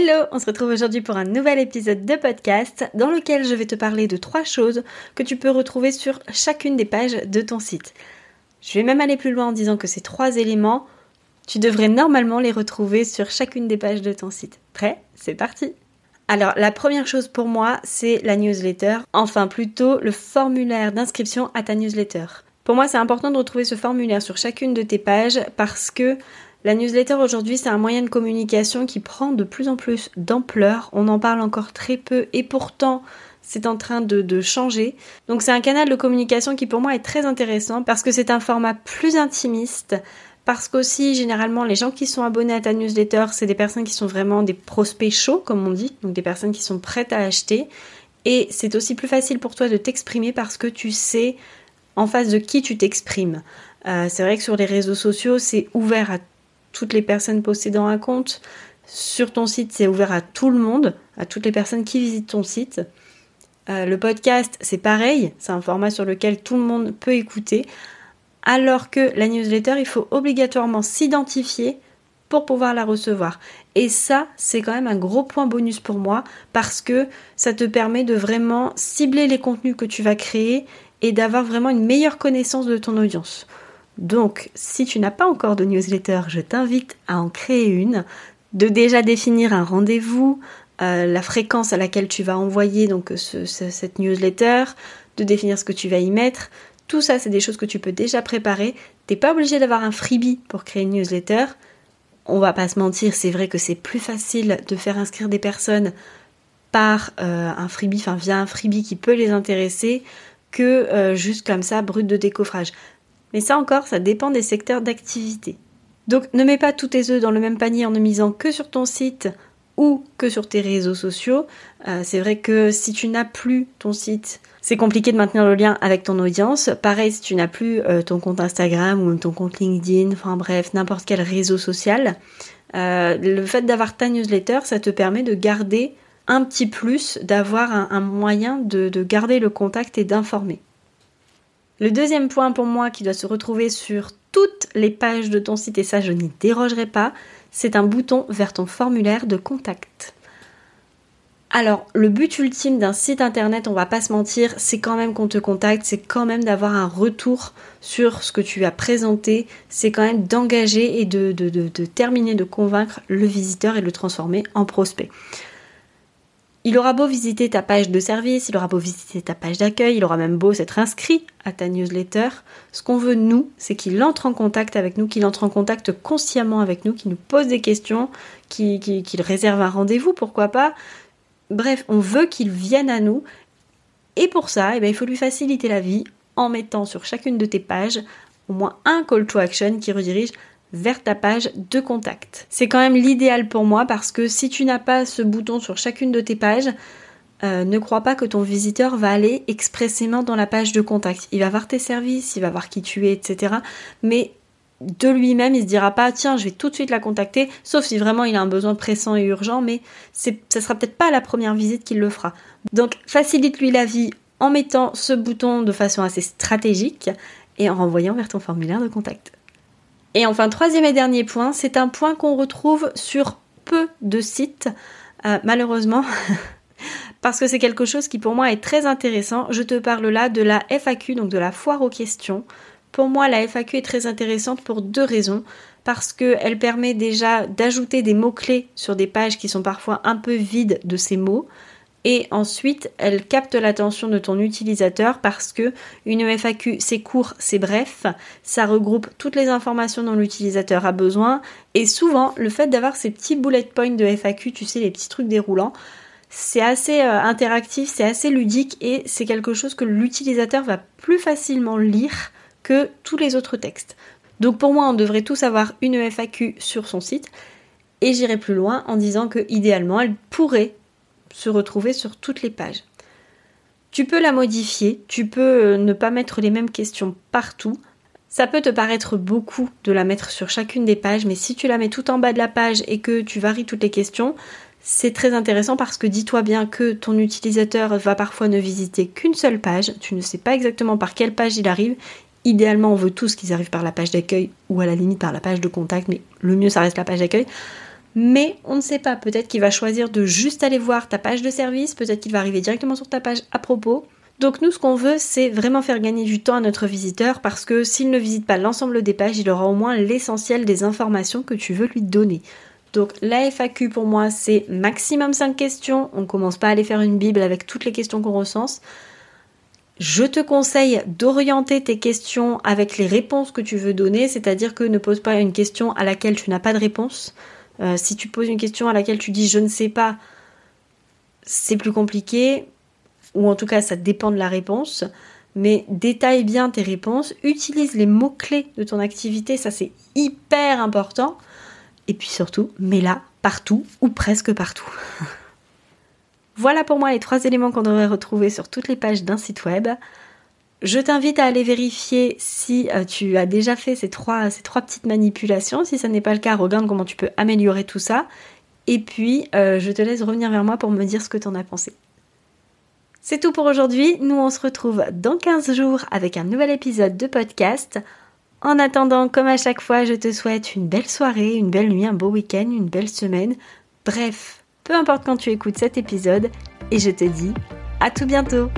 Hello, on se retrouve aujourd'hui pour un nouvel épisode de podcast dans lequel je vais te parler de trois choses que tu peux retrouver sur chacune des pages de ton site. Je vais même aller plus loin en disant que ces trois éléments, tu devrais normalement les retrouver sur chacune des pages de ton site. Prêt? C'est parti alors, la première chose pour moi, c'est la newsletter, enfin plutôt le formulaire d'inscription à ta newsletter. Pour moi, c'est important de retrouver ce formulaire sur chacune de tes pages parce que la newsletter aujourd'hui, c'est un moyen de communication qui prend de plus en plus d'ampleur. On en parle encore très peu et pourtant, c'est en train de, changer. Donc c'est un canal de communication qui pour moi est très intéressant parce que c'est un format plus intimiste. Parce qu'aussi, généralement, les gens qui sont abonnés à ta newsletter, c'est des personnes qui sont vraiment des prospects chauds, comme on dit, donc des personnes qui sont prêtes à acheter. Et c'est aussi plus facile pour toi de t'exprimer parce que tu sais en face de qui tu t'exprimes. Euh, c'est vrai que sur les réseaux sociaux, c'est ouvert à toutes les personnes possédant un compte. Sur ton site, c'est ouvert à tout le monde, à toutes les personnes qui visitent ton site. Euh, le podcast, c'est pareil, c'est un format sur lequel tout le monde peut écouter. Alors que la newsletter, il faut obligatoirement s'identifier pour pouvoir la recevoir. Et ça, c'est quand même un gros point bonus pour moi parce que ça te permet de vraiment cibler les contenus que tu vas créer et d'avoir vraiment une meilleure connaissance de ton audience. Donc, si tu n'as pas encore de newsletter, je t'invite à en créer une, de déjà définir un rendez-vous, euh, la fréquence à laquelle tu vas envoyer donc cette newsletter, de définir ce que tu vas y mettre. Tout ça, c'est des choses que tu peux déjà préparer. T'es pas obligé d'avoir un freebie pour créer une newsletter. On va pas se mentir, c'est vrai que c'est plus facile de faire inscrire des personnes par euh, un freebie, enfin via un freebie qui peut les intéresser, que euh, juste comme ça, brut de décoffrage. Mais ça encore, ça dépend des secteurs d'activité. Donc ne mets pas tous tes œufs dans le même panier en ne misant que sur ton site ou que sur tes réseaux sociaux. Euh, c'est vrai que si tu n'as plus ton site, c'est compliqué de maintenir le lien avec ton audience. Pareil, si tu n'as plus euh, ton compte Instagram ou ton compte LinkedIn, enfin bref, n'importe quel réseau social, euh, le fait d'avoir ta newsletter, ça te permet de garder un petit plus, d'avoir un, moyen de garder le contact et d'informer. Le deuxième point pour moi qui doit se retrouver sur toutes les pages de ton site, et ça je n'y dérogerai pas, c'est un bouton vers ton formulaire de contact. Alors, le but ultime d'un site internet, on va pas se mentir, c'est quand même qu'on te contacte, c'est quand même d'avoir un retour sur ce que tu as présenté, c'est quand même d'engager et de, de, terminer de convaincre le visiteur et de le transformer en prospect. Il aura beau visiter ta page de service, il aura beau visiter ta page d'accueil, il aura même beau s'être inscrit à ta newsletter. Ce qu'on veut, nous, c'est qu'il entre en contact avec nous, qu'il entre en contact consciemment avec nous, qu'il nous pose des questions, qu'il réserve un rendez-vous, pourquoi pas. Bref, on veut qu'il vienne à nous. Et pour ça, eh bien, il faut lui faciliter la vie en mettant sur chacune de tes pages au moins un call to action qui redirige vers ta page de contact. C'est quand même l'idéal pour moi parce que si tu n'as pas ce bouton sur chacune de tes pages, euh, ne crois pas que ton visiteur va aller expressément dans la page de contact. Il va voir tes services, il va voir qui tu es, etc. Mais de lui-même, il se dira pas tiens, je vais tout de suite la contacter, sauf si vraiment il a un besoin pressant et urgent, mais ça sera peut-être pas la première visite qu'il le fera. Donc facilite-lui la vie en mettant ce bouton de façon assez stratégique et en renvoyant vers ton formulaire de contact. Et enfin, troisième et dernier point, c'est un point qu'on retrouve sur peu de sites, euh, malheureusement, parce que c'est quelque chose qui pour moi est très intéressant. Je te parle là de la FAQ, donc de la foire aux questions. Pour moi, la FAQ est très intéressante pour deux raisons. Parce qu'elle permet déjà d'ajouter des mots-clés sur des pages qui sont parfois un peu vides de ces mots. Et ensuite, elle capte l'attention de ton utilisateur parce que une FAQ, c'est court, c'est bref, ça regroupe toutes les informations dont l'utilisateur a besoin. Et souvent, le fait d'avoir ces petits bullet points de FAQ, tu sais, les petits trucs déroulants, c'est assez euh, interactif, c'est assez ludique et c'est quelque chose que l'utilisateur va plus facilement lire que tous les autres textes. Donc pour moi, on devrait tous avoir une FAQ sur son site. Et j'irai plus loin en disant que idéalement, elle pourrait se retrouver sur toutes les pages. Tu peux la modifier, tu peux euh, ne pas mettre les mêmes questions partout. Ça peut te paraître beaucoup de la mettre sur chacune des pages, mais si tu la mets tout en bas de la page et que tu varies toutes les questions, c'est très intéressant parce que dis-toi bien que ton utilisateur va parfois ne visiter qu'une seule page, tu ne sais pas exactement par quelle page il arrive. Idéalement, on veut tous qu'ils arrivent par la page d'accueil ou à la limite par la page de contact, mais le mieux ça reste la page d'accueil. Mais on ne sait pas, peut-être qu'il va choisir de juste aller voir ta page de service, peut-être qu'il va arriver directement sur ta page à propos. Donc nous, ce qu'on veut, c'est vraiment faire gagner du temps à notre visiteur parce que s'il ne visite pas l'ensemble des pages, il aura au moins l'essentiel des informations que tu veux lui donner. Donc la FAQ pour moi, c'est maximum 5 questions. On ne commence pas à aller faire une bible avec toutes les questions qu'on recense. Je te conseille d'orienter tes questions avec les réponses que tu veux donner, c'est-à-dire que ne pose pas une question à laquelle tu n'as pas de réponse. Euh, si tu poses une question à laquelle tu dis je ne sais pas, c'est plus compliqué, ou en tout cas ça dépend de la réponse. Mais détaille bien tes réponses, utilise les mots-clés de ton activité, ça c'est hyper important. Et puis surtout, mets-la partout ou presque partout. voilà pour moi les trois éléments qu'on devrait retrouver sur toutes les pages d'un site web. Je t'invite à aller vérifier si euh, tu as déjà fait ces trois, petites manipulations. Si ce n'est pas le cas, regarde comment tu peux améliorer tout ça? Et puis, euh, je te laisse revenir vers moi pour me dire ce que tu en as pensé. C'est tout pour aujourd'hui. Nous, on se retrouve dans 15 jours avec un nouvel épisode de podcast. En attendant, comme à chaque fois, je te souhaite une belle soirée, une belle nuit, un beau week-end, une belle semaine. Bref, peu importe quand tu écoutes cet épisode. Et je te dis à tout bientôt